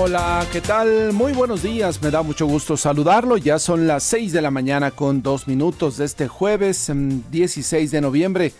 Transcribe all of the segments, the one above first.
Hola, ¿qué tal? Muy buenos días, me da mucho gusto saludarlo. Ya son las 6 de la mañana con dos minutos de este jueves 16 mm, de noviembre.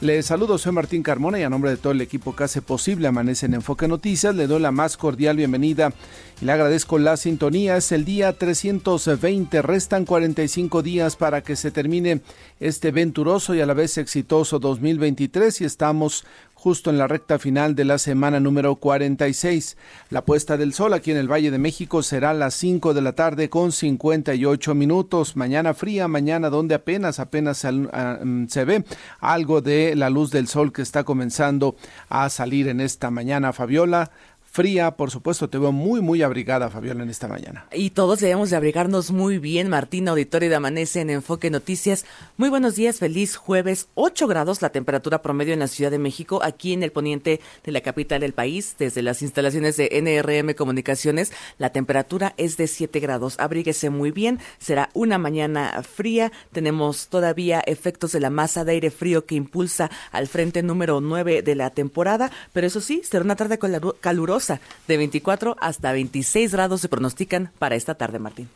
Le saludo, soy Martín Carmona y a nombre de todo el equipo que hace posible Amanece en Enfoque Noticias, le doy la más cordial bienvenida y le agradezco la sintonía. Es el día 320, restan 45 días para que se termine este venturoso y a la vez exitoso 2023 y estamos justo en la recta final de la semana número 46. La puesta del sol aquí en el Valle de México será a las 5 de la tarde con 58 minutos. Mañana fría, mañana donde apenas, apenas ah, mm, se ve algo de la luz del sol que está comenzando a salir en esta mañana. Fabiola, fría, por supuesto, te veo muy, muy abrigada, Fabiola, en esta mañana. Y todos debemos de abrigarnos muy bien, Martín, auditorio de Amanece en Enfoque Noticias. Muy buenos días, feliz jueves, 8 grados la temperatura promedio en la Ciudad de México, aquí en el poniente de la capital del país, desde las instalaciones de NRM Comunicaciones, la temperatura es de 7 grados. Abríguese muy bien, será una mañana fría, tenemos todavía efectos de la masa de aire frío que impulsa al frente número 9 de la temporada, pero eso sí, será una tarde calurosa de 24 hasta 26 grados se pronostican para esta tarde, Martín.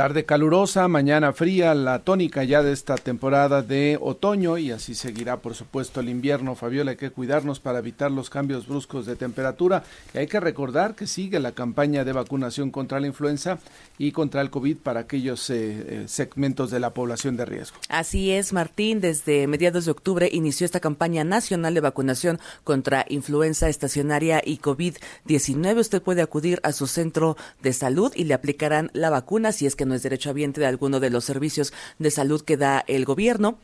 Tarde calurosa, mañana fría, la tónica ya de esta temporada de otoño y así seguirá por supuesto el invierno. Fabiola, hay que cuidarnos para evitar los cambios bruscos de temperatura y hay que recordar que sigue la campaña de vacunación contra la influenza y contra el COVID para aquellos eh, eh, segmentos de la población de riesgo. Así es, Martín. Desde mediados de octubre inició esta campaña nacional de vacunación contra influenza estacionaria y COVID-19. Usted puede acudir a su centro de salud y le aplicarán la vacuna si es que es derechohabiente de alguno de los servicios de salud que da el gobierno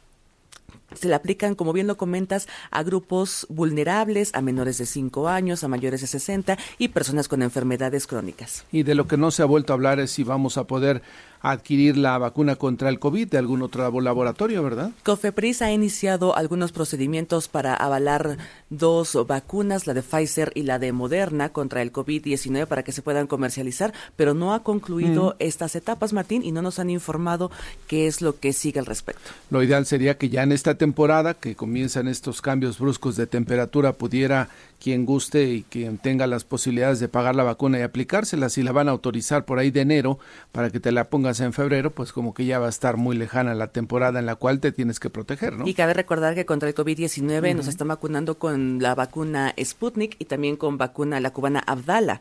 se le aplican, como bien lo comentas, a grupos vulnerables, a menores de 5 años, a mayores de 60 y personas con enfermedades crónicas. Y de lo que no se ha vuelto a hablar es si vamos a poder adquirir la vacuna contra el COVID de algún otro laboratorio, ¿verdad? Cofepris ha iniciado algunos procedimientos para avalar dos vacunas, la de Pfizer y la de Moderna contra el COVID-19 para que se puedan comercializar, pero no ha concluido mm. estas etapas, Martín, y no nos han informado qué es lo que sigue al respecto. Lo ideal sería que ya en esta temporada, que comienzan estos cambios bruscos de temperatura, pudiera quien guste y quien tenga las posibilidades de pagar la vacuna y aplicársela, si la van a autorizar por ahí de enero para que te la pongas en febrero, pues como que ya va a estar muy lejana la temporada en la cual te tienes que proteger, ¿no? Y cabe recordar que contra el COVID-19 nos están vacunando con la vacuna Sputnik y también con vacuna la cubana Abdala,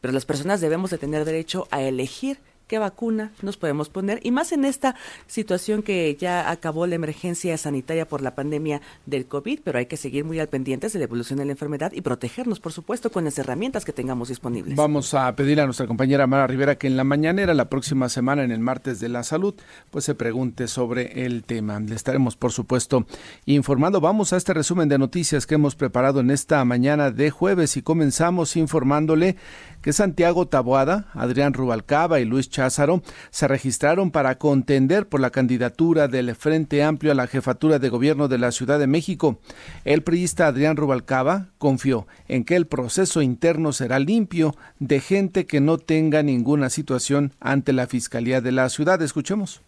pero las personas debemos de tener derecho a elegir qué vacuna nos podemos poner y más en esta situación que ya acabó la emergencia sanitaria por la pandemia del COVID, pero hay que seguir muy al pendientes de la evolución de la enfermedad y protegernos, por supuesto, con las herramientas que tengamos disponibles. Vamos a pedir a nuestra compañera Mara Rivera que en la mañanera, la próxima semana, en el martes de la salud, pues se pregunte sobre el tema. Le estaremos, por supuesto, informando. Vamos a este resumen de noticias que hemos preparado en esta mañana de jueves y comenzamos informándole que Santiago Taboada, Adrián Rubalcaba y Luis Cházaro se registraron para contender por la candidatura del Frente Amplio a la jefatura de gobierno de la Ciudad de México. El priista Adrián Rubalcaba confió en que el proceso interno será limpio de gente que no tenga ninguna situación ante la Fiscalía de la ciudad. Escuchemos.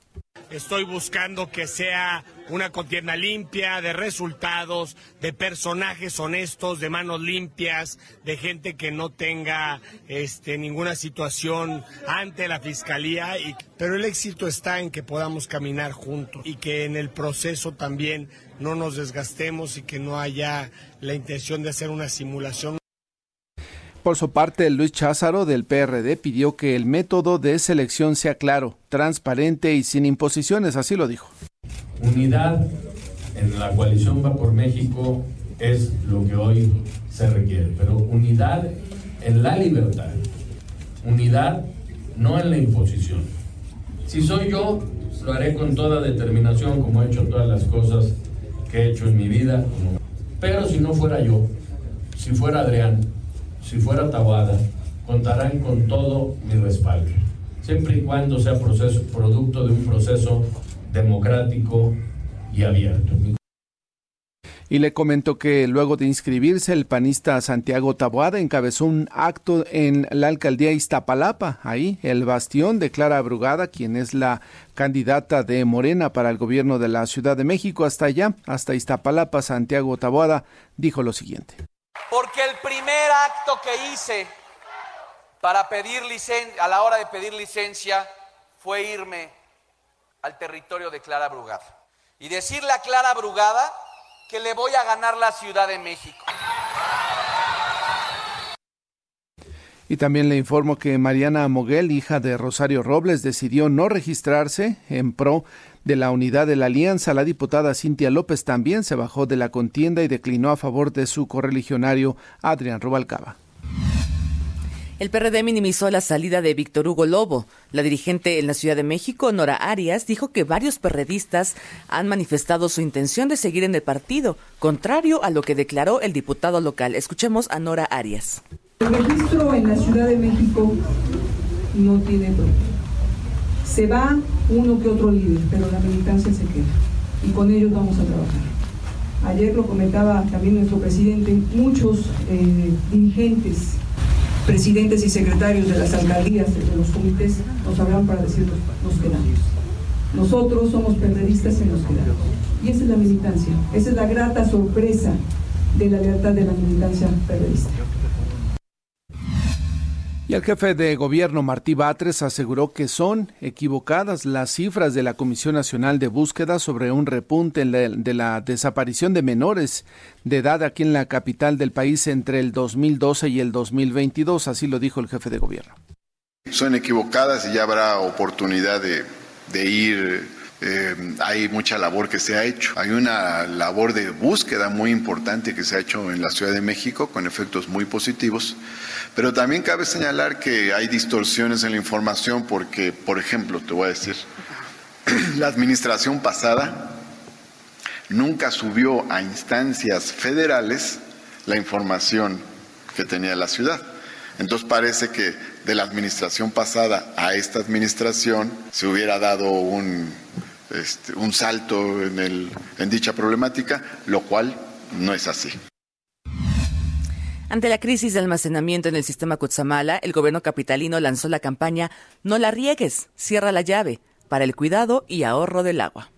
Estoy buscando que sea una contienda limpia, de resultados, de personajes honestos, de manos limpias, de gente que no tenga este, ninguna situación ante la fiscalía. Y, pero el éxito está en que podamos caminar juntos y que en el proceso también no nos desgastemos y que no haya la intención de hacer una simulación. Por su parte, Luis Cházaro del PRD pidió que el método de selección sea claro, transparente y sin imposiciones, así lo dijo. Unidad en la coalición Va por México es lo que hoy se requiere, pero unidad en la libertad, unidad no en la imposición. Si soy yo, lo haré con toda determinación, como he hecho todas las cosas que he hecho en mi vida. Pero si no fuera yo, si fuera Adrián, si fuera Tabada, contarán con todo mi respaldo, siempre y cuando sea producto de un proceso democrático y abierto. Y le comentó que luego de inscribirse, el panista Santiago Taboada encabezó un acto en la alcaldía Iztapalapa, ahí el bastión de Clara Brugada, quien es la candidata de Morena para el gobierno de la Ciudad de México. Hasta allá, hasta Iztapalapa, Santiago Taboada dijo lo siguiente. Porque el primer acto que hice para pedir licencia, a la hora de pedir licencia, fue irme al territorio de Clara Brugada y decirle a Clara Brugada que le voy a ganar la Ciudad de México. Y también le informo que Mariana Moguel, hija de Rosario Robles, decidió no registrarse en pro de la unidad de la alianza. La diputada Cintia López también se bajó de la contienda y declinó a favor de su correligionario Adrián Rubalcaba. El PRD minimizó la salida de Víctor Hugo Lobo. La dirigente en la Ciudad de México, Nora Arias, dijo que varios perredistas han manifestado su intención de seguir en el partido, contrario a lo que declaró el diputado local. Escuchemos a Nora Arias. El registro en la Ciudad de México no tiene problema. Se va uno que otro líder, pero la militancia se queda. Y con ellos vamos a trabajar. Ayer lo comentaba también nuestro presidente, muchos eh, dirigentes presidentes y secretarios de las alcaldías, de los comités, nos hablan para decirnos, nos quedamos. Nosotros somos periodistas y nos quedamos. Y esa es la militancia, esa es la grata sorpresa de la lealtad de la militancia periodista. Y el jefe de gobierno Martí Batres aseguró que son equivocadas las cifras de la Comisión Nacional de Búsqueda sobre un repunte de la desaparición de menores de edad aquí en la capital del país entre el 2012 y el 2022, así lo dijo el jefe de gobierno. Son equivocadas y ya habrá oportunidad de, ir eh, hay mucha labor que se ha hecho. Hay una labor de búsqueda muy importante que se ha hecho en la Ciudad de México con efectos muy positivos, pero también cabe señalar que hay distorsiones en la información porque, por ejemplo, te voy a decir, la administración pasada nunca subió a instancias federales la información que tenía la ciudad. Entonces parece que de la administración pasada a esta administración se hubiera dado un, este, un salto en, el, en dicha problemática, lo cual no es así. Ante la crisis de almacenamiento en el sistema Cutzamala, el gobierno capitalino lanzó la campaña No la riegues, cierra la llave, para el cuidado y ahorro del agua.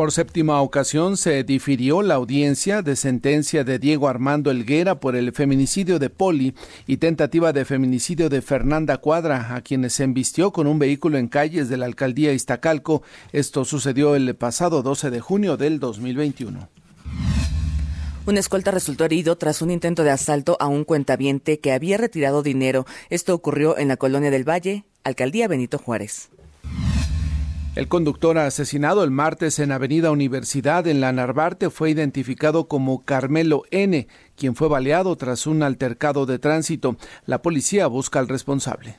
Por séptima ocasión se difirió la audiencia de sentencia de Diego Armando Elguera por el feminicidio de Poli y tentativa de feminicidio de Fernanda Cuadra, a quienes se embistió con un vehículo en calles de la alcaldía Iztacalco. Esto sucedió el pasado 12 de junio del 2021. Un escolta resultó herido tras un intento de asalto a un cuentaviente que había retirado dinero. Esto ocurrió en la colonia del Valle, alcaldía Benito Juárez. El conductor asesinado el martes en Avenida Universidad en la Narvarte fue identificado como Carmelo N., quien fue baleado tras un altercado de tránsito. La policía busca al responsable.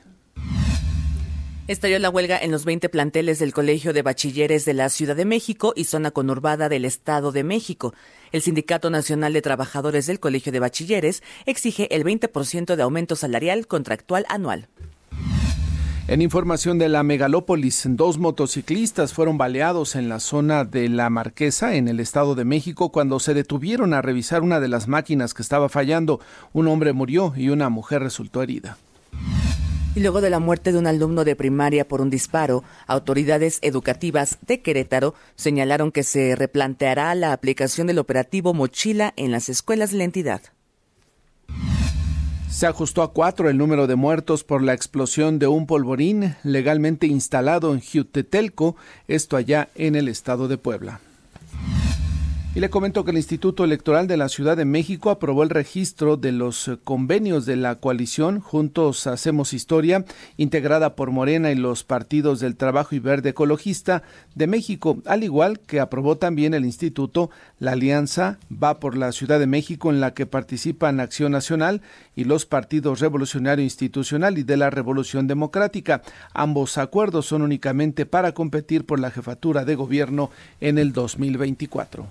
Estalló la huelga en los 20 planteles del Colegio de Bachilleres de la Ciudad de México y zona conurbada del Estado de México. El Sindicato Nacional de Trabajadores del Colegio de Bachilleres exige el 20% de aumento salarial contractual anual. En información de la megalópolis, dos motociclistas fueron baleados en la zona de La Marquesa, en el Estado de México, cuando se detuvieron a revisar una de las máquinas que estaba fallando. Un hombre murió y una mujer resultó herida. Y luego de la muerte de un alumno de primaria por un disparo, autoridades educativas de Querétaro señalaron que se replanteará la aplicación del operativo Mochila en las escuelas de la entidad. Se ajustó a cuatro el número de muertos por la explosión de un polvorín legalmente instalado en Jutetelco, esto allá en el estado de Puebla. Y le comento que el Instituto Electoral de la Ciudad de México aprobó el registro de los convenios de la coalición Juntos Hacemos Historia, integrada por Morena y los partidos del Trabajo y Verde Ecologista de México, al igual que aprobó también el Instituto la alianza Va por la Ciudad de México en la que participan Acción Nacional y los partidos Revolucionario Institucional y de la Revolución Democrática. Ambos acuerdos son únicamente para competir por la jefatura de gobierno en el 2024.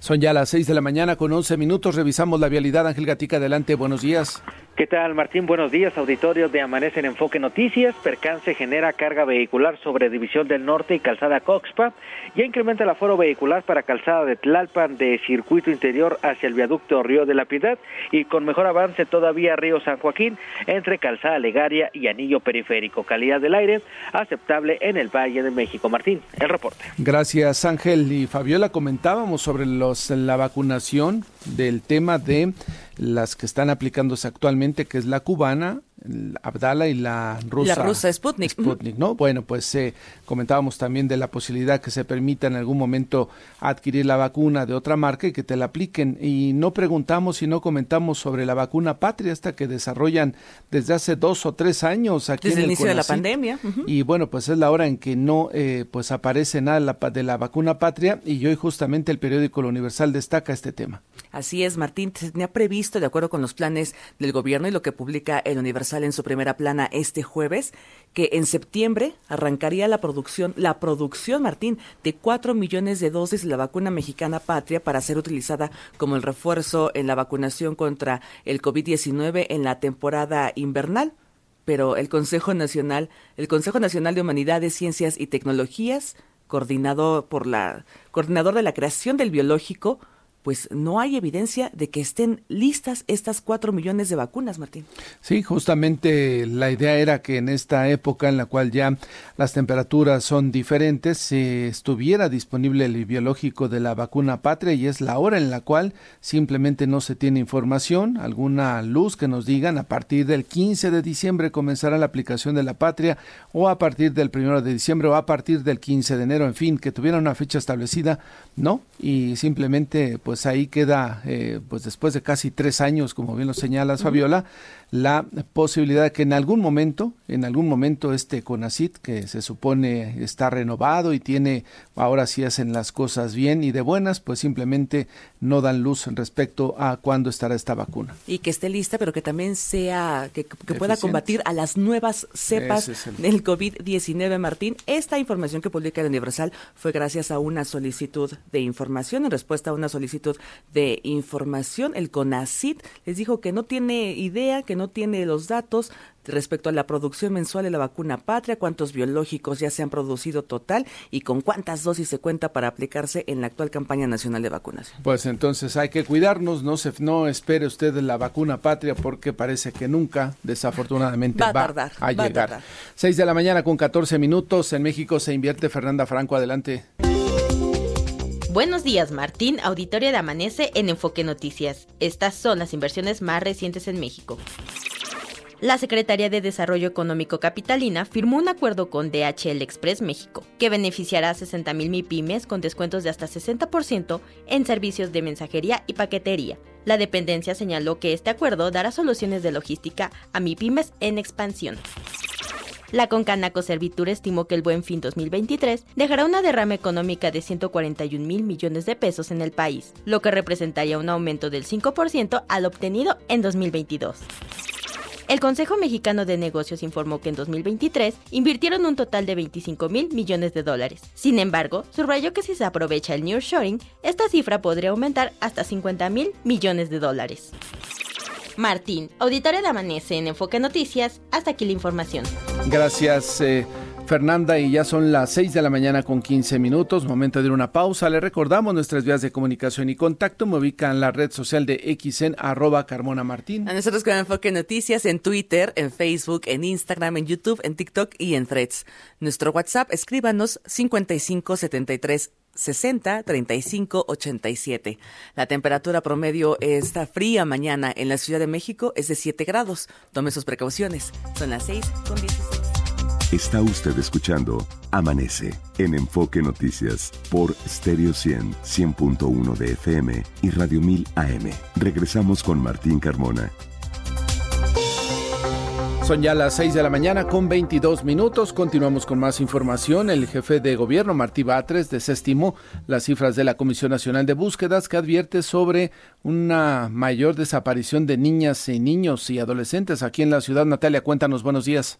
Son ya las 6 de la mañana con 11 minutos. Revisamos la vialidad. Ángel Gatica, adelante. Buenos días. ¿Qué tal, Martín? Buenos días, auditorio de Amanece en Enfoque Noticias. Percance genera carga vehicular sobre División del Norte y Calzada Coxpa. Ya incrementa el aforo vehicular para Calzada de Tlalpan de circuito interior hacia el viaducto Río de la Piedad y con mejor avance todavía Río San Joaquín entre Calzada Legaria y Anillo Periférico. Calidad del aire aceptable en el Valle de México. Martín, el reporte. Gracias, Ángel. Y Fabiola, comentábamos sobre los, la vacunación del tema de las que están aplicándose actualmente, que es la cubana, Abdala y la rusa. La rusa Sputnik. Sputnik, ¿no? Bueno, pues eh, comentábamos también de la posibilidad que se permita en algún momento adquirir la vacuna de otra marca y que te la apliquen. Y no preguntamos y no comentamos sobre la vacuna patria, esta que desarrollan desde hace dos o tres años aquí desde en el, inicio de la pandemia. Y bueno, pues es la hora en que no eh, pues aparece nada de la vacuna patria y hoy justamente el periódico La Universal destaca este tema. Así es, Martín. Se tenía previsto, de acuerdo con los planes del gobierno y lo que publica el Universal en su primera plana este jueves, que en septiembre arrancaría la producción, la producción, Martín, de cuatro millones de dosis de la vacuna mexicana patria para ser utilizada como el refuerzo en la vacunación contra el COVID-19 en la temporada invernal. Pero el Consejo Nacional, el Consejo Nacional de Humanidades, Ciencias y Tecnologías, coordinado por la coordinador de la creación del biológico, pues no hay evidencia de que estén listas estas cuatro millones de vacunas, Martín. Sí, justamente la idea era que en esta época en la cual ya las temperaturas son diferentes, se estuviera disponible el biológico de la vacuna patria y es la hora en la cual simplemente no se tiene información, alguna luz que nos digan a partir del 15 de diciembre comenzará la aplicación de la patria o a partir del 1 de diciembre o a partir del 15 de enero, en fin, que tuviera una fecha establecida, no, y simplemente pues ahí queda, eh, pues después de casi tres años, como bien lo señalas, Fabiola, la posibilidad de que en algún momento, en algún momento este CONACIT, que se supone está renovado y tiene, ahora sí hacen las cosas bien y de buenas, pues simplemente no dan luz respecto a cuándo estará esta vacuna. Y que esté lista, pero que también sea, que, pueda combatir a las nuevas cepas del COVID-19, Martín. Esta información que publica el Universal fue gracias a una solicitud de información, en respuesta a una solicitud de información, el CONACIT les dijo que no tiene idea, que no tiene los datos respecto a la producción mensual de la vacuna patria, cuántos biológicos ya se han producido total y con cuántas dosis se cuenta para aplicarse en la actual campaña nacional de vacunación. Pues entonces hay que cuidarnos, no se no espere usted la vacuna patria porque parece que nunca, desafortunadamente, va, a, tardar, a llegar. Seis de la mañana con 14 minutos en México se invierte Fernanda Franco, adelante. Buenos días, Martín, auditorio de Amanece en Enfoque Noticias. Estas son las inversiones más recientes en México. La Secretaría de Desarrollo Económico Capitalina firmó un acuerdo con DHL Express México, que beneficiará a 60.000 MIPIMES con descuentos de hasta 60% en servicios de mensajería y paquetería. La dependencia señaló que este acuerdo dará soluciones de logística a MIPIMES en expansión. La Concanaco Servitur estimó que el Buen Fin 2023 dejará una derrama económica de 141 mil millones de pesos en el país, lo que representaría un aumento del 5% al obtenido en 2022. El Consejo Mexicano de Negocios informó que en 2023 invirtieron un total de 25 mil millones de dólares. Sin embargo, subrayó que si se aprovecha el nearshoring, esta cifra podría aumentar hasta 50 mil millones de dólares. Martín, auditorio de Amanece en Enfoque Noticias. Hasta aquí la información. Gracias. Eh, Fernanda, y ya son las 6 de la mañana con 15 minutos, momento de una pausa. Le recordamos nuestras vías de comunicación y contacto. Me ubican en la red social de XN, arroba Carmona Martín. A nosotros con Enfoque Noticias en Twitter, en Facebook, en Instagram, en YouTube, en TikTok y en Threads. Nuestro WhatsApp, escríbanos 5573 60 35 87. La temperatura promedio está fría mañana en la Ciudad de México es de 7 grados. Tome sus precauciones. Son las 6 con 16. Está usted escuchando Amanece en Enfoque Noticias por Stereo 100, 100.1 de FM y Radio 1000 AM. Regresamos con Martín Carmona son ya las 6 de la mañana con 22 minutos. Continuamos con más información. El jefe de gobierno, Martí Batres, desestimó las cifras de la Comisión Nacional de Búsquedas que advierte sobre una mayor desaparición de niñas y niños y adolescentes aquí en la ciudad. Natalia, cuéntanos, buenos días.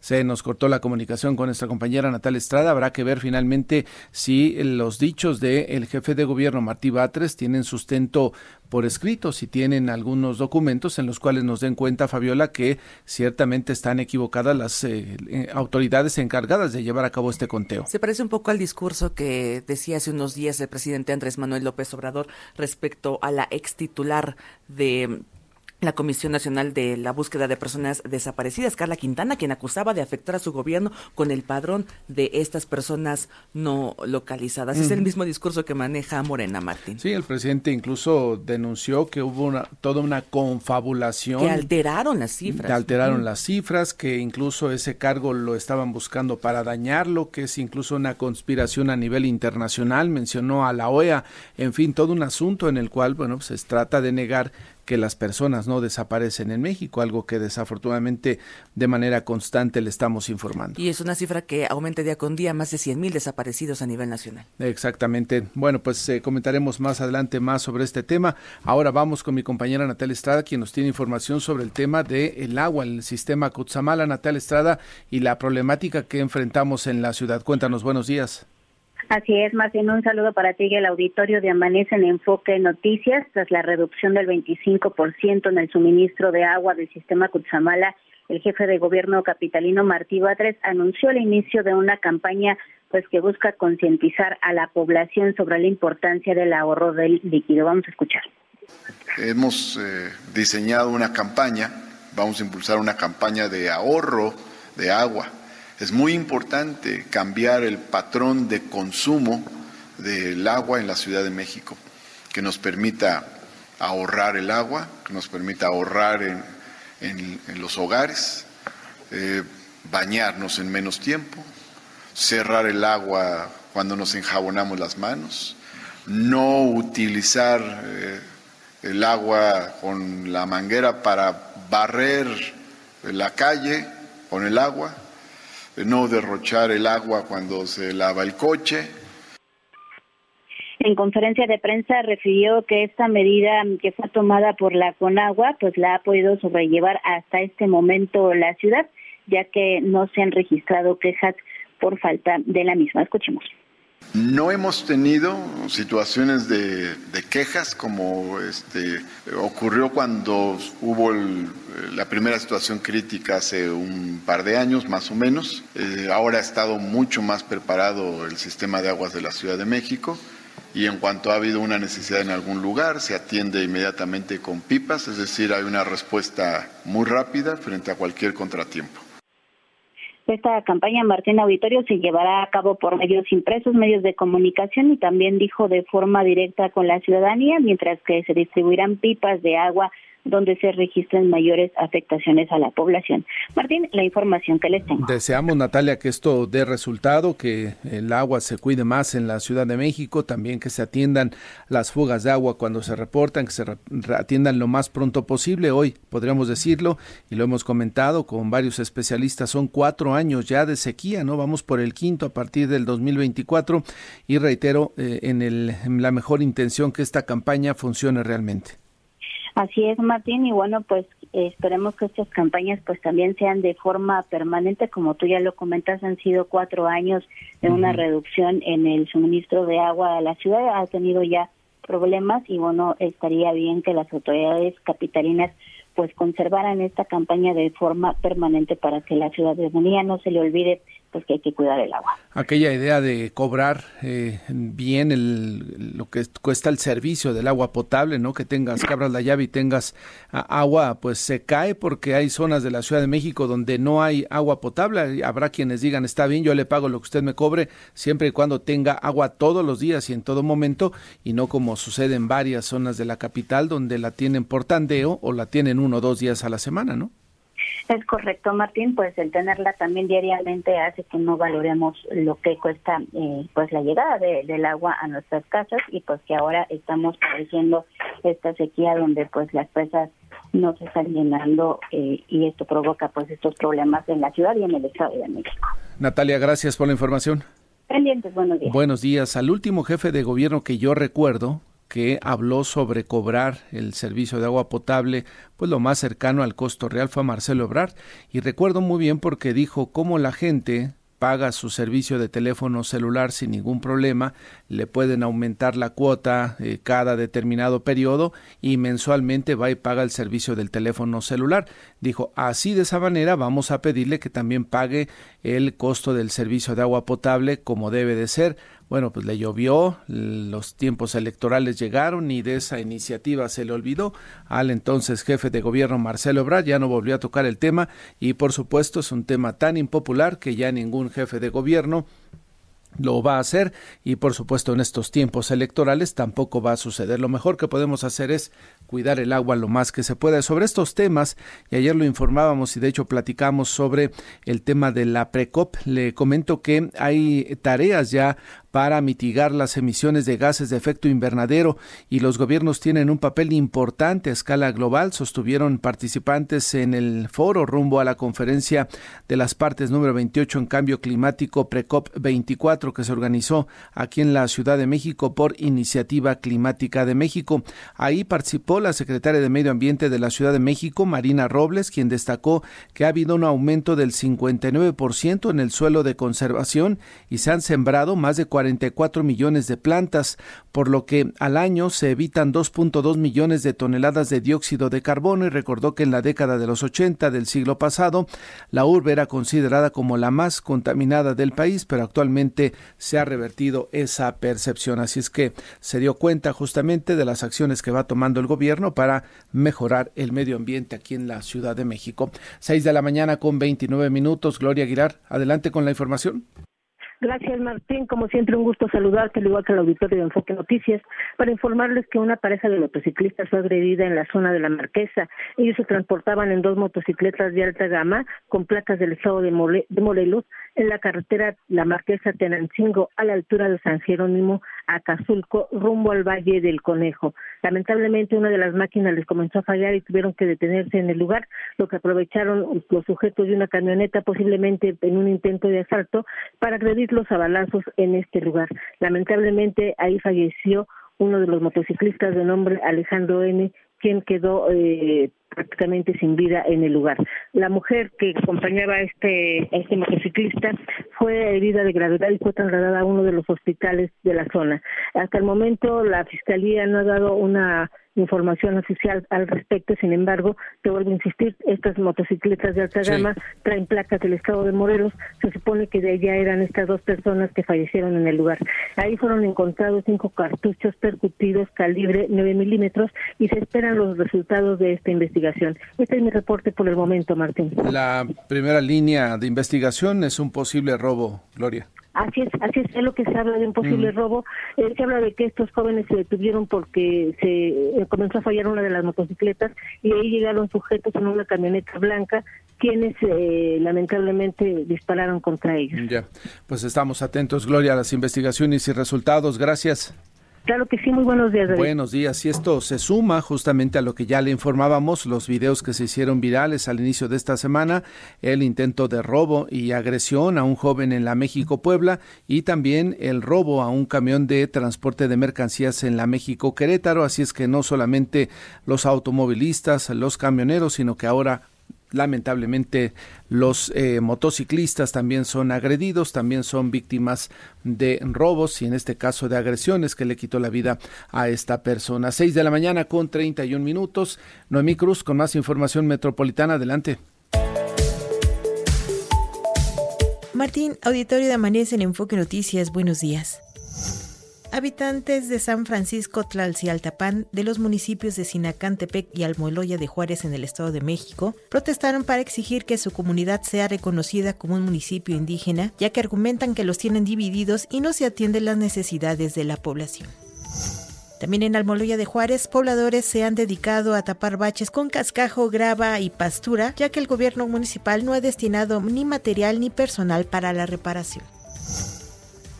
Se nos cortó la comunicación con nuestra compañera Natal Estrada. Habrá que ver finalmente si los dichos del jefe de gobierno Martí Batres tienen sustento por escrito, si tienen algunos documentos en los cuales nos den cuenta, Fabiola, que ciertamente están equivocadas las eh, eh, autoridades encargadas de llevar a cabo este conteo. Se parece un poco al discurso que decía hace unos días el presidente Andrés Manuel López Obrador respecto a la ex titular de la Comisión Nacional de la Búsqueda de Personas Desaparecidas, Carla Quintana, quien acusaba de afectar a su gobierno con el padrón de estas personas no localizadas. Es el mismo discurso que maneja Morena Martín. Sí, el presidente incluso denunció que hubo una, toda una confabulación. Que alteraron las cifras. Que alteraron las cifras, que incluso ese cargo lo estaban buscando para dañarlo, que es incluso una conspiración a nivel internacional. Mencionó a la OEA, en fin, todo un asunto en el cual, bueno, pues, se trata de negar que las personas no desaparecen en México, algo que desafortunadamente de manera constante le estamos informando. Y es una cifra que aumenta día con día, más de 100 mil desaparecidos a nivel nacional. Exactamente. Bueno, pues eh, comentaremos más adelante más sobre este tema. Ahora vamos con mi compañera Natalia Estrada, quien nos tiene información sobre el tema del agua en el sistema Cutzamala. Natalia Estrada, y la problemática que enfrentamos en la ciudad. Cuéntanos, buenos días. Así es, Martín, un saludo para ti y el auditorio de Amanece en Enfoque Noticias. Tras la reducción del 25% en el suministro de agua del sistema Cutzamala, el jefe de gobierno capitalino Martí Batres anunció el inicio de una campaña pues que busca concientizar a la población sobre la importancia del ahorro del líquido. Vamos a escuchar. Hemos eh, diseñado una campaña, vamos a impulsar una campaña de ahorro de agua es muy importante cambiar el patrón de consumo del agua en la Ciudad de México, que nos permita ahorrar el agua, que nos permita ahorrar en, los hogares, eh, bañarnos en menos tiempo, cerrar el agua cuando nos enjabonamos las manos, no utilizar eh, el agua con la manguera para barrer la calle con el agua, no derrochar el agua cuando se lava el coche. En conferencia de prensa refirió que esta medida que fue tomada por la Conagua, pues la ha podido sobrellevar hasta este momento la ciudad, ya que no se han registrado quejas por falta de la misma. Escuchemos. No hemos tenido situaciones de, quejas como este, ocurrió cuando hubo la primera situación crítica hace un par de años, más o menos. Eh, ahora ha estado mucho más preparado el sistema de aguas de la Ciudad de México y en cuanto ha habido una necesidad en algún lugar, se atiende inmediatamente con pipas, es decir, hay una respuesta muy rápida frente a cualquier contratiempo. Esta campaña Martín Auditorio se llevará a cabo por medios impresos, medios de comunicación y también dijo de forma directa con la ciudadanía, mientras que se distribuirán pipas de agua donde se registren mayores afectaciones a la población. Martín, la información que les tengo. Deseamos, Natalia, que esto dé resultado, que el agua se cuide más en la Ciudad de México, también que se atiendan las fugas de agua cuando se reportan, que se atiendan lo más pronto posible. Hoy podríamos decirlo, y lo hemos comentado con varios especialistas, son cuatro años ya de sequía, ¿no? Vamos por el quinto a partir del 2024 y reitero eh, en, el, en la mejor intención que esta campaña funcione realmente. Así es, Martín, y bueno, pues esperemos que estas campañas pues también sean de forma permanente, como tú ya lo comentas, han sido cuatro años de una reducción en el suministro de agua a la ciudad, ha tenido ya problemas y bueno, estaría bien que las autoridades capitalinas pues conservaran esta campaña de forma permanente para que la ciudadanía no se le olvide pues que hay que cuidar el agua. Aquella idea de cobrar eh, bien el, lo que cuesta el servicio del agua potable, ¿no? Que tengas, que abras la llave y tengas agua, pues se cae porque hay zonas de la Ciudad de México donde no hay agua potable. Habrá quienes digan, está bien, yo le pago lo que usted me cobre, siempre y cuando tenga agua todos los días y en todo momento, y no como sucede en varias zonas de la capital donde la tienen por tandeo o la tienen uno o dos días a la semana, ¿no? Es correcto, Martín, pues el tenerla también diariamente hace que no valoremos lo que cuesta eh, pues la llegada del agua a nuestras casas y pues que ahora estamos padeciendo esta sequía donde pues las presas no se están llenando eh, y esto provoca pues estos problemas en la ciudad y en el estado de México. Natalia, gracias por la información. Pendientes, buenos días. Buenos días. Al último jefe de gobierno que yo recuerdo, que habló sobre cobrar el servicio de agua potable, pues lo más cercano al costo real fue Marcelo Ebrard. Y recuerdo muy bien porque dijo cómo la gente paga su servicio de teléfono celular sin ningún problema, le pueden aumentar la cuota eh, cada determinado periodo y mensualmente va y paga el servicio del teléfono celular. Dijo, así de esa manera vamos a pedirle que también pague el costo del servicio de agua potable como debe de ser. Bueno, pues le llovió, los tiempos electorales llegaron y de esa iniciativa se le olvidó al entonces jefe de gobierno Marcelo Ebrard, ya no volvió a tocar el tema y por supuesto es un tema tan impopular que ya ningún jefe de gobierno lo va a hacer y por supuesto en estos tiempos electorales tampoco va a suceder. Lo mejor que podemos hacer es cuidar el agua lo más que se pueda. Sobre estos temas, y ayer lo informábamos y de hecho platicamos sobre el tema de la PRECOP, le comento que hay tareas ya para mitigar las emisiones de gases de efecto invernadero y los gobiernos tienen un papel importante a escala global, sostuvieron participantes en el foro rumbo a la conferencia de las partes número 28 en cambio climático PRECOP 24 que se organizó aquí en la Ciudad de México por Iniciativa Climática de México. Ahí participó la secretaria de Medio Ambiente de la Ciudad de México, Marina Robles, quien destacó que ha habido un aumento del 59% en el suelo de conservación y se han sembrado más de 44 millones de plantas, por lo que al año se evitan 2.2 millones de toneladas de dióxido de carbono y recordó que en la década de los 80 del siglo pasado la urbe era considerada como la más contaminada del país, pero actualmente se ha revertido esa percepción. Así es que se dio cuenta justamente de las acciones que va tomando el gobierno para mejorar el medio ambiente aquí en la Ciudad de México. 6 de la mañana con 29 minutos. Gloria Aguilar, adelante con la información. Gracias, Martín. Como siempre, un gusto saludarte, al igual que al auditorio de Enfoque Noticias, para informarles que una pareja de motociclistas fue agredida en la zona de la Marquesa. Ellos se transportaban en dos motocicletas de alta gama con placas del estado de, Morelos en la carretera La Marquesa Tenancingo, a la altura de San Jerónimo, Acazulco, rumbo al Valle del Conejo. Lamentablemente, una de las máquinas les comenzó a fallar y tuvieron que detenerse en el lugar, lo que aprovecharon los sujetos de una camioneta, posiblemente en un intento de asalto, para agredir los abalazos en este lugar. Lamentablemente ahí falleció uno de los motociclistas de nombre Alejandro N., quien quedó eh, prácticamente sin vida en el lugar. La mujer que acompañaba a este, a este motociclista fue herida de gravedad y fue trasladada a uno de los hospitales de la zona. Hasta el momento la Fiscalía no ha dado una información oficial al respecto. Sin embargo, te vuelvo a insistir, estas motocicletas de alta gama traen placas del estado de Morelos. Se supone que de allá eran estas dos personas que fallecieron en el lugar. Ahí fueron encontrados cinco cartuchos percutidos calibre 9 milímetros y se esperan los resultados de esta investigación. Este es mi reporte por el momento, Martín. La primera línea de investigación es un posible robo, Gloria. Así es, así es, lo que se habla de un posible robo. Eh, se habla de que estos jóvenes se detuvieron porque se eh, comenzó a fallar una de las motocicletas y ahí llegaron sujetos en una camioneta blanca quienes eh, lamentablemente dispararon contra ellos. Ya, pues estamos atentos, Gloria, a las investigaciones y resultados. Gracias. Claro que sí, muy buenos días. Buenos días. Y esto se suma justamente a lo que ya le informábamos, los videos que se hicieron virales al inicio de esta semana, el intento de robo y agresión a un joven en la México Puebla y también el robo a un camión de transporte de mercancías en la México Querétaro. Así es que no solamente los automovilistas, los camioneros, sino que ahora lamentablemente los eh, motociclistas también son agredidos, también son víctimas de robos y en este caso de agresiones que le quitó la vida a esta persona. Seis de la mañana con 31 minutos. Noemí Cruz con más información metropolitana. Adelante. Martín, auditorio de Amanece en Enfoque Noticias. Buenos días. Habitantes de San Francisco Tlalcialtapán, de los municipios de Sinacantepec y Almoloya de Juárez en el Estado de México, protestaron para exigir que su comunidad sea reconocida como un municipio indígena, ya que argumentan que los tienen divididos y no se atienden las necesidades de la población. También en Almoloya de Juárez, pobladores se han dedicado a tapar baches con cascajo, grava y pastura, ya que el gobierno municipal no ha destinado ni material ni personal para la reparación.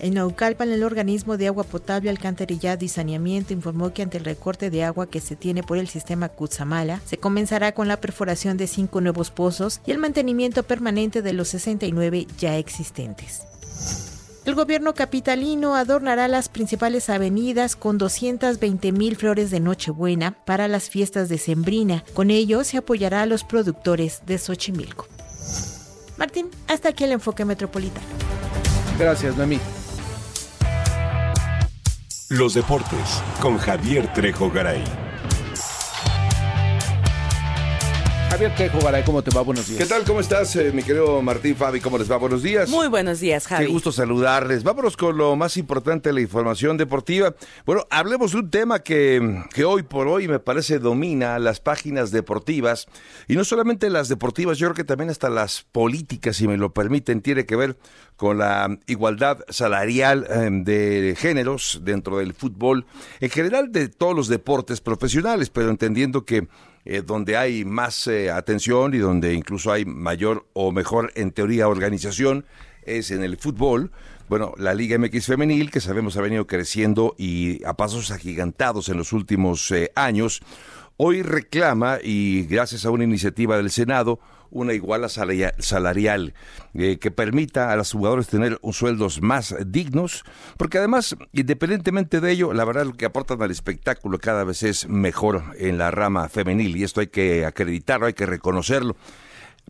En Naucalpan, el organismo de agua potable, alcantarillado y saneamiento informó que ante el recorte de agua que se tiene por el sistema Cutzamala, se comenzará con la perforación de cinco nuevos pozos y el mantenimiento permanente de los 69 ya existentes. El gobierno capitalino adornará las principales avenidas con 220 mil flores de Nochebuena para las fiestas de Sembrina. Con ello se apoyará a los productores de Xochimilco. Martín, hasta aquí el enfoque metropolitano. Gracias, Noemí. Los deportes con Javier Trejo Garay. Javier Trejo Garay, ¿cómo te va? Buenos días. ¿Qué tal? ¿Cómo estás, eh, mi querido Martín Fabi? ¿Cómo les va? Buenos días. Muy buenos días, Javi. Qué gusto saludarles. Vámonos con lo más importante de la información deportiva. Bueno, hablemos de un tema que, que hoy por hoy me parece domina las páginas deportivas. Y no solamente las deportivas, yo creo que también hasta las políticas, si me lo permiten, tiene que ver con la igualdad salarial eh, de géneros dentro del fútbol, en general de todos los deportes profesionales, pero entendiendo que eh, donde hay más eh, atención y donde incluso hay mayor o mejor, en teoría, organización, es en el fútbol. Bueno, la Liga MX Femenil, que sabemos ha venido creciendo y a pasos agigantados en los últimos años, hoy reclama, y gracias a una iniciativa del Senado, una iguala salarial eh, que permita a los jugadores tener sueldos más dignos, porque además, independientemente de ello, la verdad lo que aportan al espectáculo cada vez es mejor en la rama femenil y esto hay que acreditarlo, hay que reconocerlo.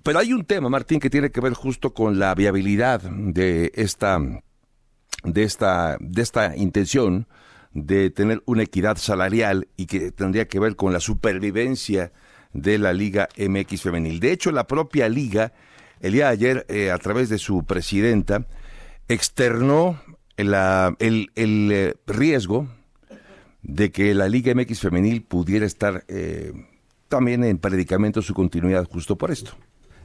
Pero hay un tema, Martín, que tiene que ver justo con la viabilidad de esta, de esta, de esta intención de tener una equidad salarial y que tendría que ver con la supervivencia de la Liga MX Femenil. De hecho, la propia liga, el día de ayer, eh, a través de su presidenta, externó el, el eh, riesgo de que la Liga MX Femenil pudiera estar eh, también en predicamento su continuidad justo por esto.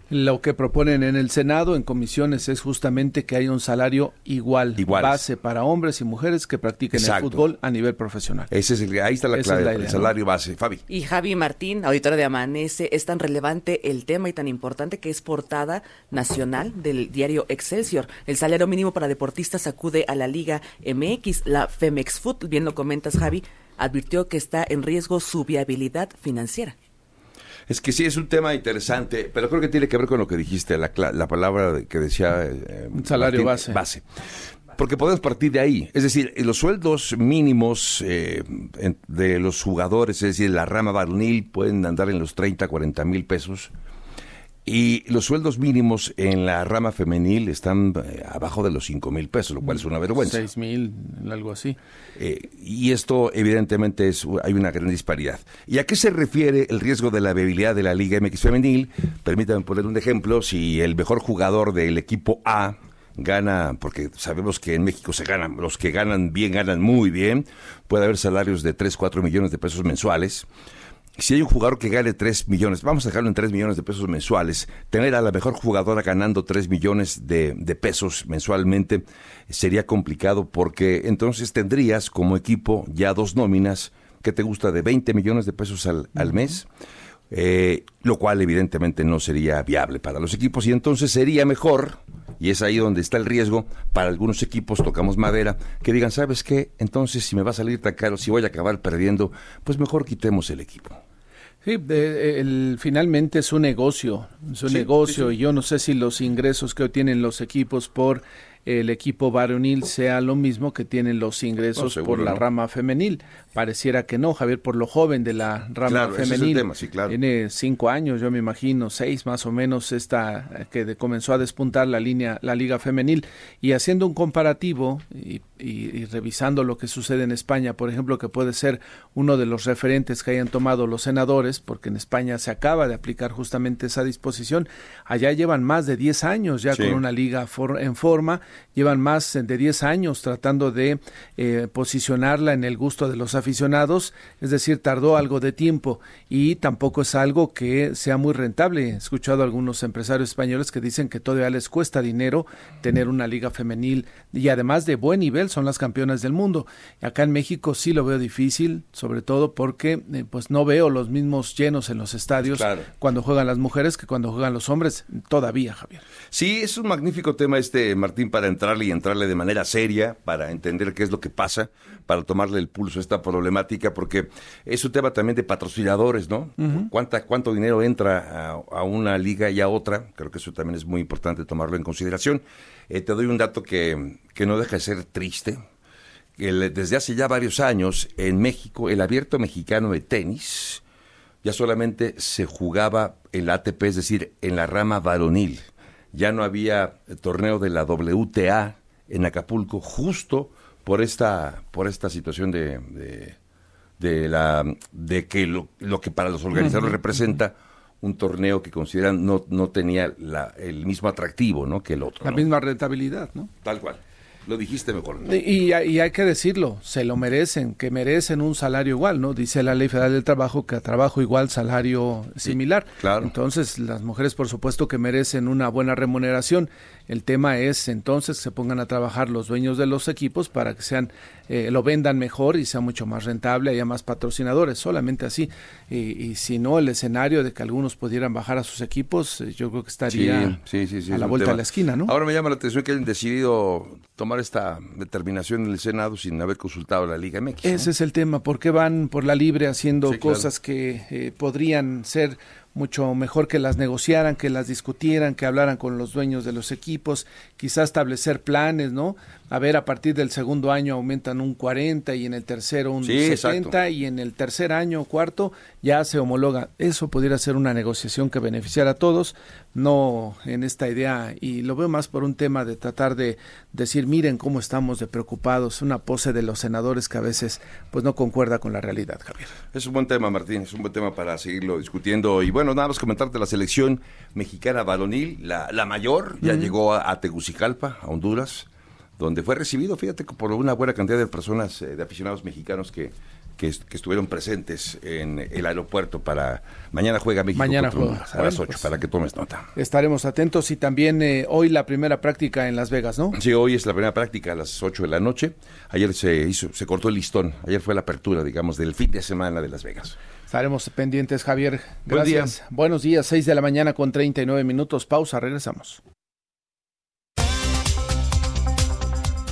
Lo que proponen en el Senado, en comisiones, es justamente que haya un salario igual, base para hombres y mujeres que practiquen el fútbol a nivel profesional. Ese es el, ahí está la clave, el salario base. Fabi. Y Javi Martín, auditora de Amanece, es tan relevante el tema y tan importante que es portada nacional del diario Excelsior. El salario mínimo para deportistas acude a la Liga MX, la Femex Foot, bien lo comentas Javi, advirtió que está en riesgo su viabilidad financiera. Es que sí, es un tema interesante, pero creo que tiene que ver con lo que dijiste, la, la palabra que decía... Eh, salario base. Base. Porque podemos partir de ahí. Es decir, los sueldos mínimos eh, de los jugadores, es decir, la rama varonil, pueden andar en los 30, 40 mil pesos. Y los sueldos mínimos en la rama femenil están eh, abajo de los 5 mil pesos, lo cual es una vergüenza. 6 mil, algo así. Eh, y esto evidentemente es hay una gran disparidad. ¿Y a qué se refiere el riesgo de la viabilidad de la Liga MX femenil? Permítanme poner un ejemplo. Si el mejor jugador del equipo A gana, porque sabemos que en México se ganan, los que ganan bien ganan muy bien, puede haber salarios de 3, 4 millones de pesos mensuales si hay un jugador que gane 3 millones, vamos a dejarlo en 3 millones de pesos mensuales, tener a la mejor jugadora ganando 3 millones de, pesos mensualmente sería complicado porque entonces tendrías como equipo ya dos nóminas que te gusta de 20 millones de pesos al, al mes. Eh, lo cual evidentemente no sería viable para los equipos y entonces sería mejor, y es ahí donde está el riesgo, para algunos equipos, tocamos madera, que digan, ¿sabes qué? Entonces si me va a salir tan caro, si voy a acabar perdiendo, pues mejor quitemos el equipo. Sí, el, finalmente es un negocio, es un negocio y yo no sé si los ingresos que obtienen los equipos por el equipo varonil sea lo mismo que tienen los ingresos por la rama femenil. Pareciera que no, Javier, por lo joven de la rama femenil. Tiene cinco años, yo me imagino, seis más o menos, esta que comenzó a despuntar la línea, la liga femenil. Y haciendo un comparativo y, y, revisando lo que sucede en España, por ejemplo, que puede ser uno de los referentes que hayan tomado los senadores, porque en España se acaba de aplicar justamente esa disposición. Allá llevan más de diez años ya con una liga en forma llevan más de 10 años tratando de eh, posicionarla en el gusto de los aficionados, es decir, tardó algo de tiempo y tampoco es algo que sea muy rentable. He escuchado a algunos empresarios españoles que dicen que todavía les cuesta dinero tener una liga femenil y además de buen nivel son las campeonas del mundo. Acá en México sí lo veo difícil, sobre todo porque eh, pues no veo los mismos llenos en los estadios cuando juegan las mujeres que cuando juegan los hombres todavía, Javier. Sí, es un magnífico tema este, Martín, para para entrarle y entrarle de manera seria, para entender qué es lo que pasa, para tomarle el pulso a esta problemática, porque es un tema también de patrocinadores, ¿no? ¿Cuánta, ¿Cuánto dinero entra a, una liga y a otra? Creo que eso también es muy importante tomarlo en consideración. Eh, te doy un dato que, que no deja de ser triste. desde hace ya varios años en México, el abierto mexicano de tenis ya solamente se jugaba en la ATP, es decir, en la rama varonil ya no había torneo de la WTA en Acapulco justo por esta por esta situación de, de, la de que lo, que para los organizadores representa un torneo que consideran no no tenía la, el mismo atractivo no que el otro la misma rentabilidad no tal cual lo dijiste mejor. Y, hay que decirlo, se lo merecen, que merecen un salario igual, ¿no? Dice la Ley Federal del Trabajo que a trabajo igual, salario similar. claro. Entonces, las mujeres, por supuesto, que merecen una buena remuneración. El tema es entonces que se pongan a trabajar los dueños de los equipos para que sean eh, lo vendan mejor y sea mucho más rentable, haya más patrocinadores, solamente así. Y, si no, el escenario de que algunos pudieran bajar a sus equipos, eh, yo creo que estaría a la vuelta de la esquina, ¿no? Ahora me llama la atención que hayan decidido tomar esta determinación en el Senado sin haber consultado a la Liga MX. Ese es el tema, ¿por qué van por la libre haciendo cosas que eh, podrían ser mucho mejor que las negociaran, que las discutieran, que hablaran con los dueños de los equipos, quizás establecer planes, ¿no? A ver, a partir del segundo año aumentan un 40 y en el tercero un 70 y en el tercer año o cuarto ya se homologa. Eso pudiera ser una negociación que beneficiara a todos, no en esta idea, y lo veo más por un tema de tratar de decir, miren cómo estamos de preocupados, una pose de los senadores que a veces pues no concuerda con la realidad, Javier. Es un buen tema, Martín, es un buen tema para seguirlo discutiendo. Y bueno, nada más comentarte la selección mexicana varonil, la, la mayor, ya llegó a, a Tegucigalpa, a Honduras donde fue recibido, fíjate, por una buena cantidad de personas, eh, de aficionados mexicanos que, que, estuvieron presentes en el aeropuerto para... Mañana juega México mañana a las 8, pues, para que tomes nota. Estaremos atentos y también eh, hoy la primera práctica en Las Vegas, ¿no? Sí, hoy es la primera práctica a las 8 de la noche. Ayer se hizo, se cortó el listón. Ayer fue la apertura, digamos, del fin de semana de Las Vegas. Estaremos pendientes, Javier. Gracias. Buenos días, 6 de la mañana con 39 minutos. Pausa, regresamos.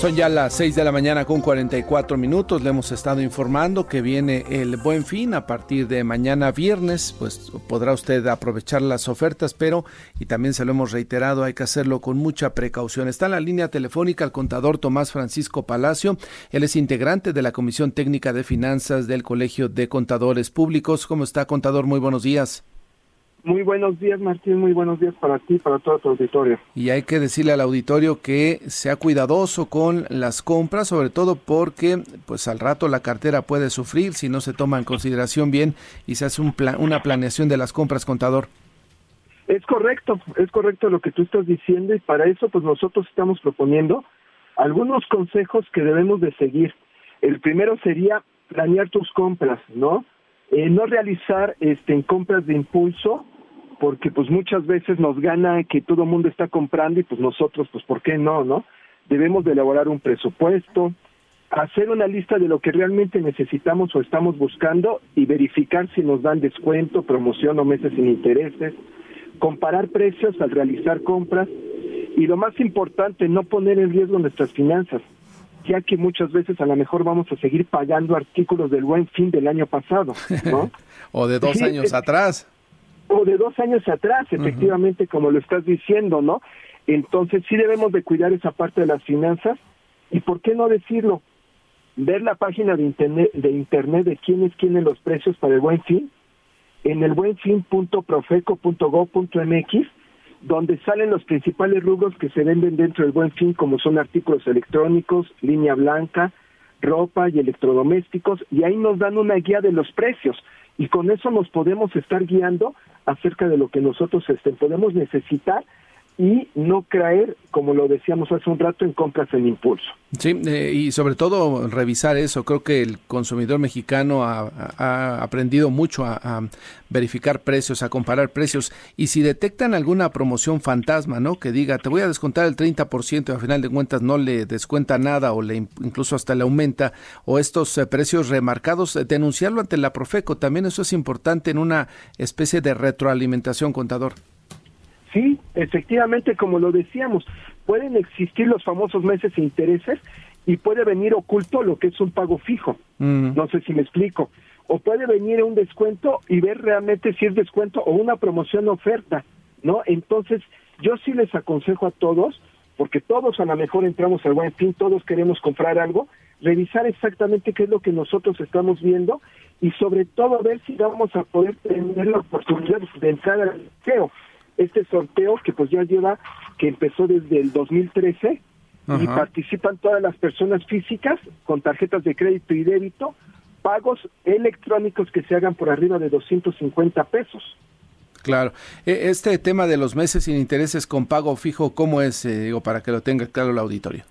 Son ya las 6 de la mañana con 44 minutos. Le hemos estado informando que viene el buen fin a partir de mañana viernes. Pues podrá usted aprovechar las ofertas, pero, y también se lo hemos reiterado, hay que hacerlo con mucha precaución. Está en la línea telefónica el contador Tomás Francisco Palacio. Él es integrante de la Comisión Técnica de Finanzas del Colegio de Contadores Públicos. ¿Cómo está, contador? Muy buenos días. Muy buenos días, Martín. Muy buenos días para ti, para todo tu auditorio. Y hay que decirle al auditorio que sea cuidadoso con las compras, sobre todo porque, pues, al rato la cartera puede sufrir si no se toma en consideración bien y se hace un plan, una planeación de las compras, contador. Es correcto, es correcto lo que tú estás diciendo y para eso, pues, nosotros estamos proponiendo algunos consejos que debemos de seguir. El primero sería planear tus compras, ¿no? Eh, no realizar este, en compras de impulso porque pues muchas veces nos gana que todo el mundo está comprando y pues nosotros pues por qué no, ¿no? Debemos de elaborar un presupuesto, hacer una lista de lo que realmente necesitamos o estamos buscando y verificar si nos dan descuento, promoción o meses sin intereses, comparar precios al realizar compras y lo más importante, no poner en riesgo nuestras finanzas, ya que muchas veces a lo mejor vamos a seguir pagando artículos del buen fin del año pasado, ¿no? o de dos años atrás o de dos años atrás, efectivamente, como lo estás diciendo, ¿no? Entonces sí debemos de cuidar esa parte de las finanzas y por qué no decirlo, ver la página de internet de internet de quiénes tienen los precios para el Buen Fin en el buenfin.profeco.gov.mx donde salen los principales rubros que se venden dentro del Buen Fin como son artículos electrónicos, línea blanca, ropa y electrodomésticos y ahí nos dan una guía de los precios y con eso nos podemos estar guiando acerca de lo que nosotros este, podemos necesitar y no caer, como lo decíamos hace un rato, en compras en impulso. Sí, eh, y sobre todo revisar eso. Creo que el consumidor mexicano ha, aprendido mucho a, verificar precios, a comparar precios. Y si detectan alguna promoción fantasma, ¿no? Que diga, te voy a descontar el 30% y al final de cuentas no le descuenta nada o le incluso hasta le aumenta, o estos eh, precios remarcados, eh, denunciarlo ante la Profeco. También eso es importante en una especie de retroalimentación, contador. Sí, efectivamente, como lo decíamos, pueden existir los famosos meses e intereses y puede venir oculto lo que es un pago fijo. Mm. No sé si me explico. O puede venir un descuento y ver realmente si es descuento o una promoción oferta, ¿no? Entonces, yo sí les aconsejo a todos, porque todos a lo mejor entramos al buen fin, todos queremos comprar algo, revisar exactamente qué es lo que nosotros estamos viendo y sobre todo ver si vamos a poder tener la oportunidad de entrar al museo este sorteo que pues ya lleva, que empezó desde el 2013 y participan todas las personas físicas con tarjetas de crédito y débito, pagos electrónicos que se hagan por arriba de 250 pesos. Claro. E, este tema de los meses sin intereses con pago fijo, ¿cómo es, eh, digo, para que lo tenga claro el auditorio?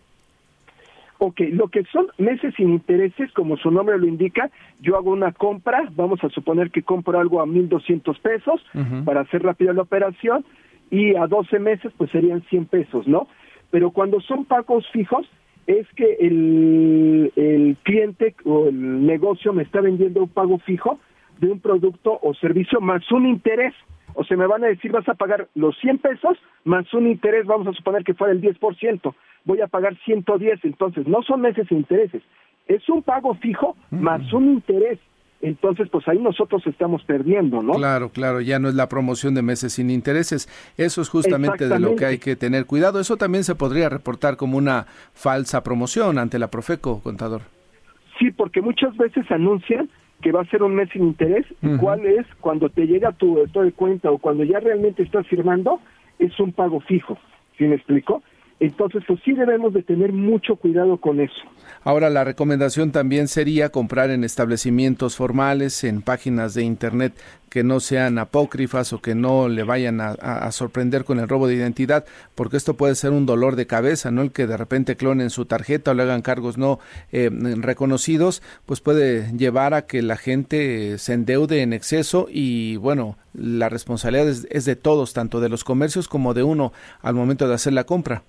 Ok, lo que son meses sin intereses, como su nombre lo indica, yo hago una compra, vamos a suponer que compro algo a 1.200 pesos para hacer rápida la operación y a 12 meses pues serían 100 pesos, ¿no? Pero cuando son pagos fijos es que el, el cliente o el negocio me está vendiendo un pago fijo de un producto o servicio más un interés o se me van a decir vas a pagar los 100 pesos más un interés, vamos a suponer que fuera el 10%, voy a pagar 110, entonces no son meses e intereses, es un pago fijo más un interés. Entonces, pues ahí nosotros estamos perdiendo, ¿no? Claro, claro, ya no es la promoción de meses sin intereses. Eso es justamente de lo que hay que tener cuidado. Eso también se podría reportar como una falsa promoción ante la Profeco, contador. Sí, porque muchas veces anuncian que va a ser un mes sin interés, cuál es cuando te llega tu estado de cuenta o cuando ya realmente estás firmando, es un pago fijo. ¿Sí me explico? Entonces, pues sí debemos de tener mucho cuidado con eso. Ahora, la recomendación también sería comprar en establecimientos formales, en páginas de Internet que no sean apócrifas o que no le vayan a, sorprender con el robo de identidad, porque esto puede ser un dolor de cabeza, ¿no? El que de repente clonen su tarjeta o le hagan cargos no eh, reconocidos, pues puede llevar a que la gente se endeude en exceso y, bueno, la responsabilidad es de todos, tanto de los comercios como de uno al momento de hacer la compra.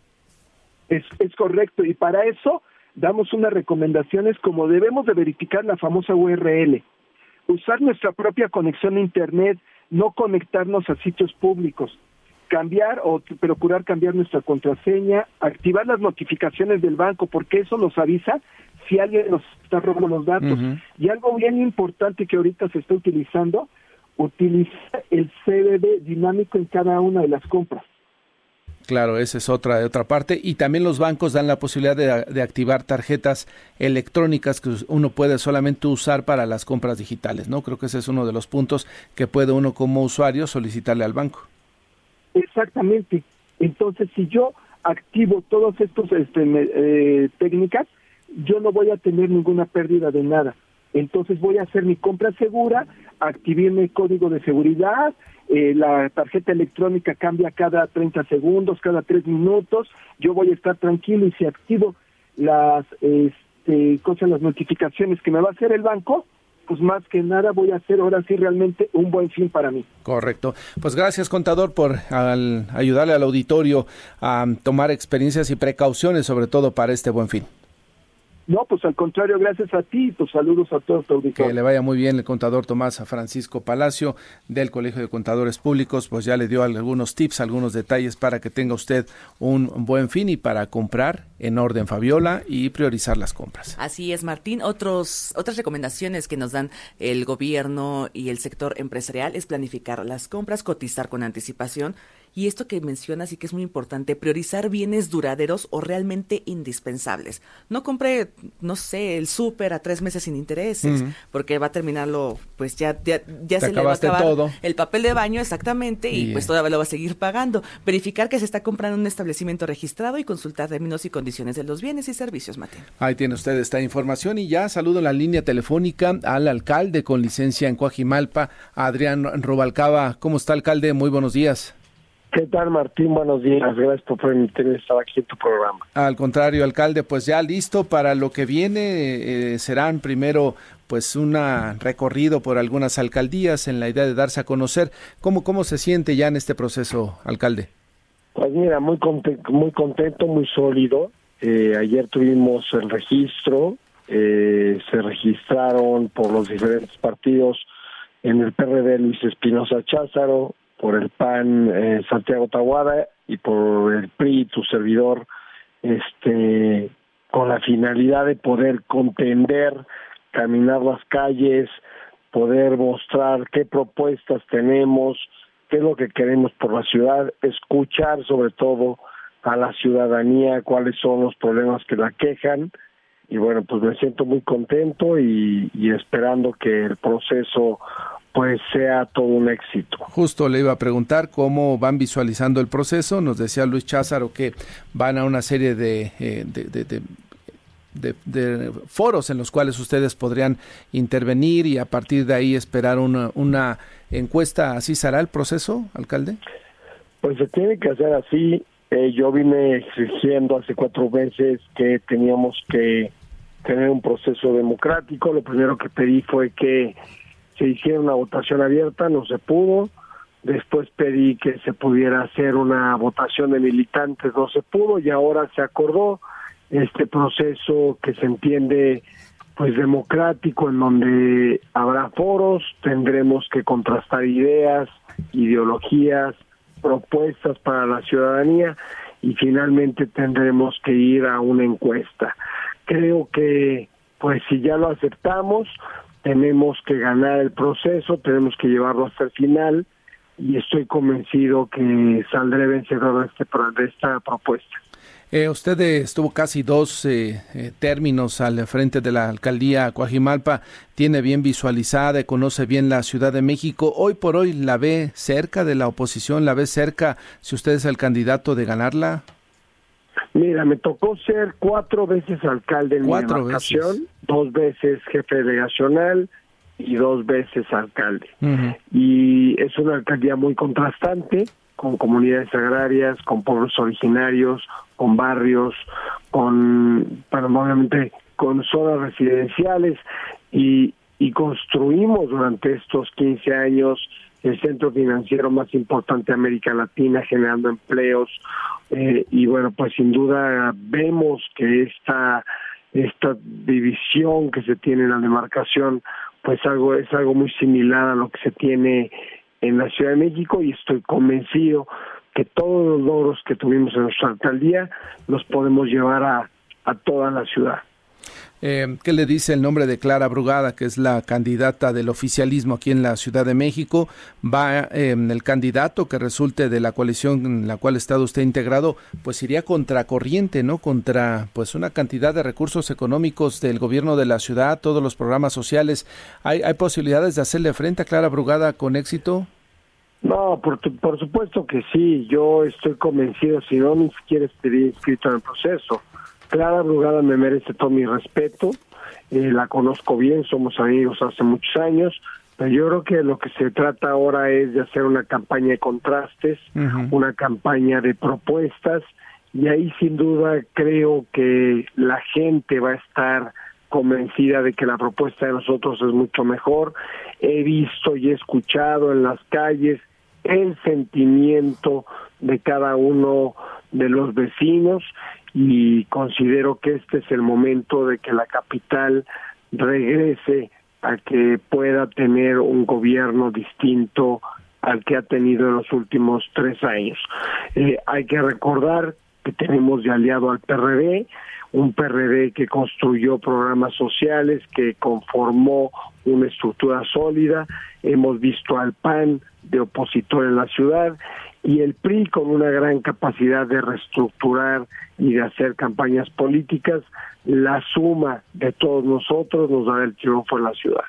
Es, es correcto, y para eso damos unas recomendaciones como debemos de verificar la famosa URL, usar nuestra propia conexión a Internet, no conectarnos a sitios públicos, cambiar o procurar cambiar nuestra contraseña, activar las notificaciones del banco, porque eso nos avisa si alguien nos está robando los datos. Y algo bien importante que ahorita se está utilizando, utiliza el CBD dinámico en cada una de las compras. Claro, esa es otra, otra parte. Y también los bancos dan la posibilidad de, activar tarjetas electrónicas que uno puede solamente usar para las compras digitales, ¿no? Creo que ese es uno de los puntos que puede uno como usuario solicitarle al banco. Exactamente. Entonces, si yo activo todas estas este, eh, técnicas, yo no voy a tener ninguna pérdida de nada. Entonces voy a hacer mi compra segura, activé mi código de seguridad, eh, la tarjeta electrónica cambia cada 30 segundos, cada 3 minutos, yo voy a estar tranquilo y si activo las este, cosas, las notificaciones que me va a hacer el banco, pues más que nada voy a hacer ahora sí realmente un buen fin para mí. Correcto. Pues gracias, contador, por ayudarle al auditorio a tomar experiencias y precauciones, sobre todo para este buen fin. No, pues al contrario, gracias a ti y tus saludos a todos tu Que le vaya muy bien el contador Tomás Francisco Palacio del Colegio de Contadores Públicos, pues ya le dio algunos tips, algunos detalles para que tenga usted un buen fin y para comprar en orden Fabiola y priorizar las compras. Así es, Martín. Otros, otras recomendaciones que nos dan el gobierno y el sector empresarial es planificar las compras, cotizar con anticipación y esto que mencionas y que es muy importante, priorizar bienes duraderos o realmente indispensables. No compre, no sé, el súper a tres meses sin intereses, porque va a terminarlo, pues ya, ya, se le va a acabar todo. el papel de baño exactamente y, pues todavía lo va a seguir pagando. Verificar que se está comprando en un establecimiento registrado y consultar términos y condiciones de los bienes y servicios, Mateo. Ahí tiene usted esta información y ya saludo la línea telefónica al alcalde con licencia en Coajimalpa, Adrián Robalcaba. ¿Cómo está, alcalde? Muy buenos días. ¿Qué tal, Martín? Buenos días. Gracias por permitirme estar aquí en tu programa. Al contrario, alcalde, pues ya listo para lo que viene. Eh, serán primero pues un recorrido por algunas alcaldías en la idea de darse a conocer. ¿Cómo, cómo se siente ya en este proceso, alcalde? Pues mira, muy contento, muy, contento, muy sólido. Eh, ayer tuvimos el registro, eh, se registraron por los diferentes partidos en el PRD Luis Espinosa Cházaro, por el PAN eh, Santiago Tahuada y por el PRI, tu servidor, este, con la finalidad de poder contender, caminar las calles, poder mostrar qué propuestas tenemos, qué es lo que queremos por la ciudad, escuchar sobre todo a la ciudadanía cuáles son los problemas que la quejan. Y bueno pues me siento muy contento y, y esperando que el proceso pues sea todo un éxito. Justo le iba a preguntar cómo van visualizando el proceso. Nos decía Luis Cházaro que van a una serie de, eh, de, foros en los cuales ustedes podrían intervenir y a partir de ahí esperar una, una encuesta. ¿Así será el proceso, alcalde? Pues se tiene que hacer así. Eh, yo vine exigiendo hace cuatro meses que teníamos que tener un proceso democrático. Lo primero que pedí fue que se hiciera una votación abierta, no se pudo. Después pedí que se pudiera hacer una votación de militantes, no se pudo y ahora se acordó este proceso que se entiende pues democrático en donde habrá foros, tendremos que contrastar ideas, ideologías, propuestas para la ciudadanía y finalmente tendremos que ir a una encuesta. Creo que pues si ya lo aceptamos, tenemos que ganar el proceso, tenemos que llevarlo hasta el final y estoy convencido que saldré vencedor de, este, de esta propuesta. Eh, usted estuvo casi dos eh, eh, términos al frente de la alcaldía Coajimalpa, tiene bien visualizada, conoce bien la Ciudad de México. Hoy por hoy la ve cerca de la oposición, la ve cerca si usted es el candidato de ganarla. Mira, me tocó ser cuatro veces alcalde en cuatro mi veces. dos veces jefe delegacional y dos veces alcalde. Y es una alcaldía muy contrastante, con comunidades agrarias, con pueblos originarios, con barrios, con, bueno, obviamente con zonas residenciales y, y construimos durante estos 15 años el centro financiero más importante de América Latina, generando empleos. Eh, y bueno, pues sin duda vemos que esta, esta división que se tiene en la demarcación, pues algo es algo muy similar a lo que se tiene en la Ciudad de México y estoy convencido que todos los logros que tuvimos en nuestra alcaldía los podemos llevar a, a toda la ciudad. Eh, ¿Qué le dice el nombre de Clara Brugada, que es la candidata del oficialismo aquí en la Ciudad de México? Va eh, el candidato que resulte de la coalición en la cual está usted integrado, pues iría contracorriente, ¿no? Contra pues una cantidad de recursos económicos del gobierno de la ciudad, todos los programas sociales. ¿Hay, hay posibilidades de hacerle frente a Clara Brugada con éxito? No, por, por supuesto que sí. Yo estoy convencido, si no, ni siquiera estaría inscrito en el proceso. Clara Brugada me merece todo mi respeto, eh, la conozco bien, somos amigos hace muchos años, pero yo creo que lo que se trata ahora es de hacer una campaña de contrastes, una campaña de propuestas, y ahí sin duda creo que la gente va a estar convencida de que la propuesta de nosotros es mucho mejor. He visto y he escuchado en las calles el sentimiento de cada uno de los vecinos y considero que este es el momento de que la capital regrese a que pueda tener un gobierno distinto al que ha tenido en los últimos tres años. Eh, hay que recordar que tenemos de aliado al PRD, un PRD que construyó programas sociales, que conformó una estructura sólida, hemos visto al PAN de opositor en la ciudad y el PRI con una gran capacidad de reestructurar y de hacer campañas políticas, la suma de todos nosotros nos da el triunfo en la ciudad.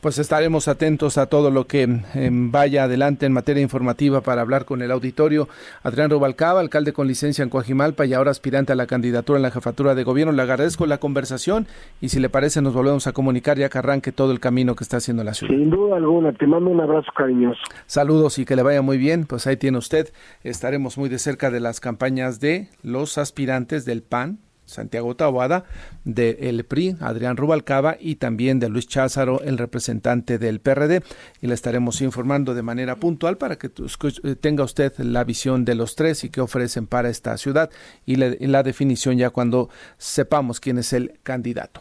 Pues estaremos atentos a todo lo que em, vaya adelante en materia informativa para hablar con el auditorio. Adrián Rubalcaba, alcalde con licencia en Coajimalpa y ahora aspirante a la candidatura en la jefatura de gobierno. Le agradezco la conversación y si le parece nos volvemos a comunicar ya que arranque todo el camino que está haciendo la ciudad. Sin duda alguna, te mando un abrazo cariñoso. Saludos y que le vaya muy bien. Pues ahí tiene usted. Estaremos muy de cerca de las campañas de los aspirantes del PAN, Santiago Taboada, de el PRI, Adrián Rubalcaba, y también de Luis Cházaro, el representante del PRD. Y le estaremos informando de manera puntual para que eh, tenga usted la visión de los tres y qué ofrecen para esta ciudad y, la definición ya cuando sepamos quién es el candidato.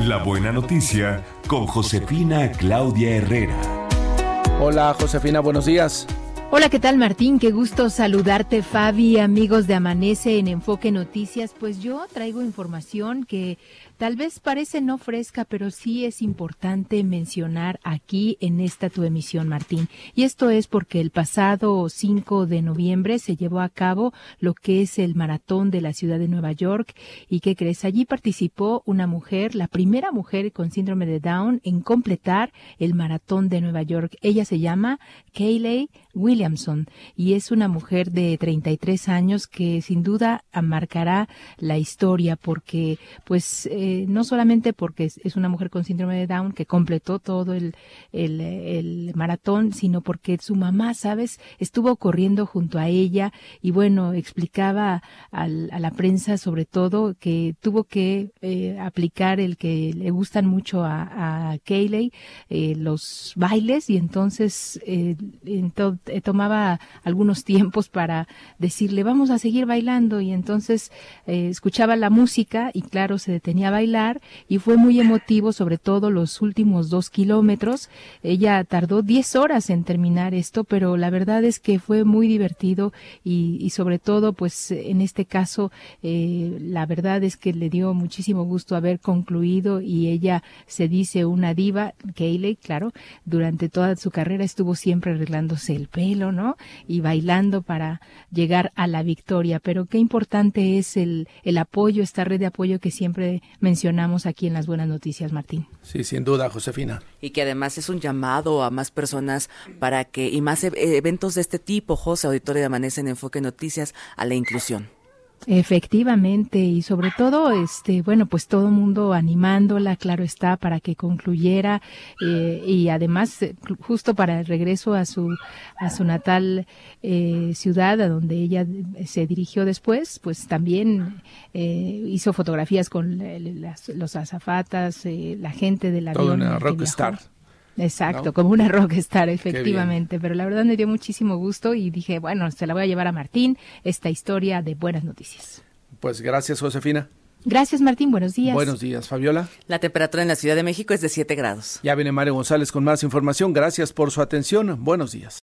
La buena noticia con Josefina Claudia Herrera. Hola Josefina, buenos días. Hola, ¿qué tal Martín? Qué gusto saludarte, Fabi, amigos de Amanece en Enfoque Noticias. Pues yo traigo información que Tal vez parece no fresca, pero sí es importante mencionar aquí en esta tu emisión, Martín. Y esto es porque el pasado 5 de noviembre se llevó a cabo lo que es el maratón de la ciudad de Nueva York. ¿Y qué crees? Allí participó una mujer, la primera mujer con síndrome de Down en completar el maratón de Nueva York. Ella se llama Kayleigh Williamson y es una mujer de 33 años que sin duda marcará la historia porque pues no solamente porque es, una mujer con síndrome de Down que completó todo el, el, maratón, sino porque su mamá, ¿sabes?, estuvo corriendo junto a ella y bueno, explicaba a la prensa sobre todo que tuvo que eh, aplicar el que le gustan mucho a, a Kayleigh, eh, los bailes y entonces eh, tomaba algunos tiempos para decirle vamos a seguir bailando y entonces escuchaba la música y claro se detenía bailar y fue muy emotivo, sobre todo los últimos dos kilómetros. Ella tardó 10 horas en terminar esto, pero la verdad es que fue muy divertido y, sobre todo, pues en este caso, eh, la verdad es que le dio muchísimo gusto haber concluido y ella se dice una diva, Kayleigh, claro, durante toda su carrera estuvo siempre arreglándose el pelo, ¿no? Y bailando para llegar a la victoria. Pero qué importante es el, el apoyo, esta red de apoyo que siempre mencionamos aquí en las buenas noticias, Martín. Sí, sin duda, Josefina. Y que además es un llamado a más personas para que, y más e, eventos de este tipo, José, Auditorio de Amanece en Enfoque Noticias, a la inclusión. Efectivamente, y sobre todo, este, bueno, pues todo el mundo animándola, claro está, para que concluyera, eh, y además, eh, justo para el regreso a su, a su natal eh, ciudad, a donde ella se dirigió después, pues también hizo fotografías con los azafatas, la gente de la Toda una rockstar. Exacto, como una rockstar, efectivamente. Pero la verdad me dio muchísimo gusto y dije, bueno, se la voy a llevar a Martín, esta historia de buenas noticias. Pues gracias, Josefina. Gracias, Martín. Buenos días. Buenos días, Fabiola. La temperatura en la Ciudad de México es de 7 grados. Ya viene Mario González con más información. Gracias por su atención. Buenos días.